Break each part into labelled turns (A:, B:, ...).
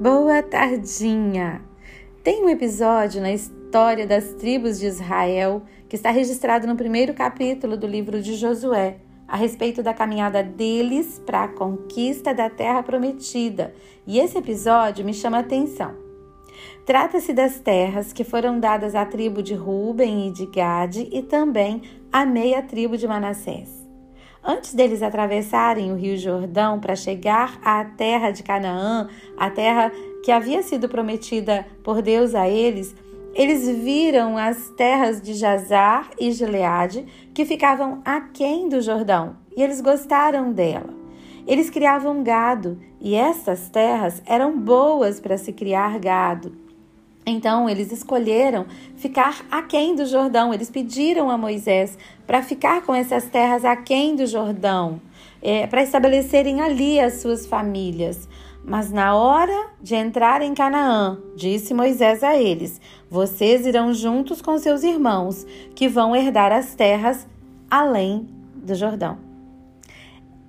A: Boa tardinha! Tem um episódio na história das tribos de Israel que está registrado no primeiro capítulo do livro de Josué, a respeito da caminhada deles para a conquista da terra prometida. E esse episódio me chama a atenção. Trata-se das terras que foram dadas à tribo de Ruben e de Gade e também à meia tribo de Manassés. Antes deles atravessarem o Rio Jordão para chegar à terra de Canaã, a terra que havia sido prometida por Deus a eles, eles viram as terras de Jazar e Gileade, que ficavam aquém do Jordão, e eles gostaram dela. Eles criavam gado, e essas terras eram boas para se criar gado. Então eles escolheram ficar aquém do Jordão. Eles pediram a Moisés para ficar com essas terras aquém do Jordão, é, para estabelecerem ali as suas famílias. Mas na hora de entrar em Canaã, disse Moisés a eles: Vocês irão juntos com seus irmãos, que vão herdar as terras além do Jordão.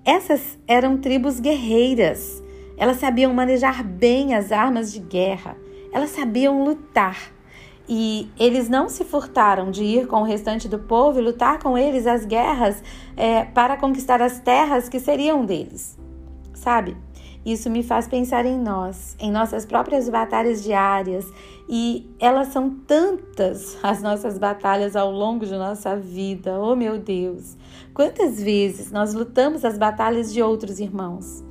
A: Essas eram tribos guerreiras. Elas sabiam manejar bem as armas de guerra elas sabiam lutar. E eles não se furtaram de ir com o restante do povo e lutar com eles as guerras é, para conquistar as terras que seriam deles. Sabe? Isso me faz pensar em nós, em nossas próprias batalhas diárias, e elas são tantas as nossas batalhas ao longo de nossa vida. Oh, meu Deus! Quantas vezes nós lutamos as batalhas de outros irmãos?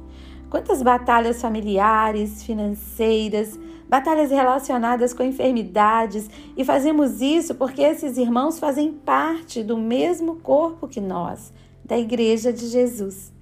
A: Quantas batalhas familiares, financeiras, batalhas relacionadas com enfermidades, e fazemos isso porque esses irmãos fazem parte do mesmo corpo que nós, da Igreja de Jesus.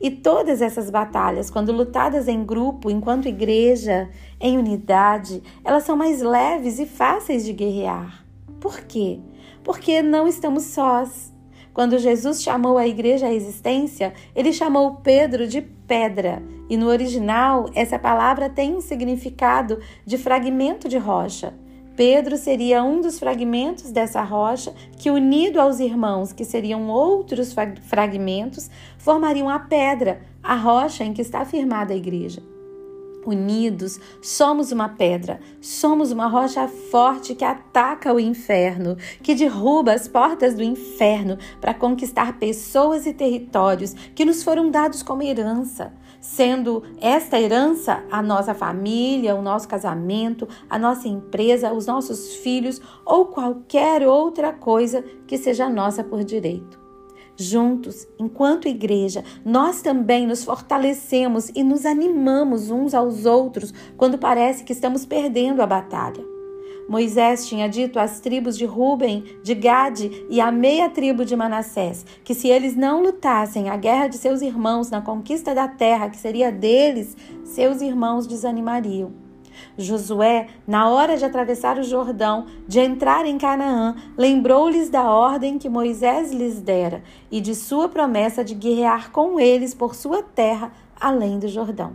A: E todas essas batalhas, quando lutadas em grupo, enquanto igreja, em unidade, elas são mais leves e fáceis de guerrear. Por quê? Porque não estamos sós. Quando Jesus chamou a igreja à existência, ele chamou Pedro de pedra, e no original essa palavra tem um significado de fragmento de rocha. Pedro seria um dos fragmentos dessa rocha que, unido aos irmãos, que seriam outros fragmentos, formariam a pedra, a rocha em que está firmada a igreja. Unidos, somos uma pedra, somos uma rocha forte que ataca o inferno, que derruba as portas do inferno para conquistar pessoas e territórios que nos foram dados como herança, sendo esta herança a nossa família, o nosso casamento, a nossa empresa, os nossos filhos ou qualquer outra coisa que seja nossa por direito. Juntos, enquanto igreja, nós também nos fortalecemos e nos animamos uns aos outros quando parece que estamos perdendo a batalha. Moisés tinha dito às tribos de Ruben, de Gade e à meia tribo de Manassés que se eles não lutassem a guerra de seus irmãos na conquista da terra que seria deles, seus irmãos desanimariam. Josué, na hora de atravessar o Jordão, de entrar em Canaã, lembrou-lhes da ordem que Moisés lhes dera e de sua promessa de guerrear com eles por sua terra além do Jordão.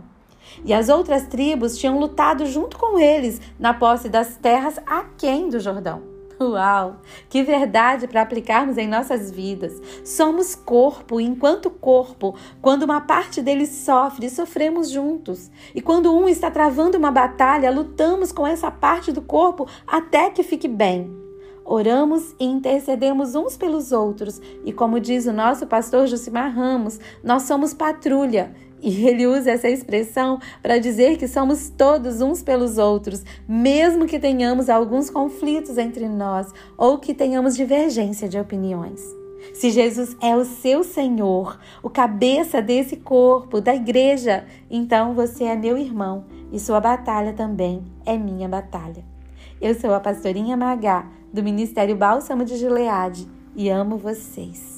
A: E as outras tribos tinham lutado junto com eles na posse das terras aquém do Jordão. Uau! Que verdade para aplicarmos em nossas vidas. Somos corpo, e enquanto corpo, quando uma parte dele sofre, sofremos juntos. E quando um está travando uma batalha, lutamos com essa parte do corpo até que fique bem. Oramos e intercedemos uns pelos outros, e como diz o nosso pastor Josimar Ramos, nós somos patrulha e ele usa essa expressão para dizer que somos todos uns pelos outros, mesmo que tenhamos alguns conflitos entre nós ou que tenhamos divergência de opiniões. Se Jesus é o seu Senhor, o cabeça desse corpo, da igreja, então você é meu irmão e sua batalha também é minha batalha. Eu sou a pastorinha Magá, do Ministério Bálsamo de Gileade, e amo vocês.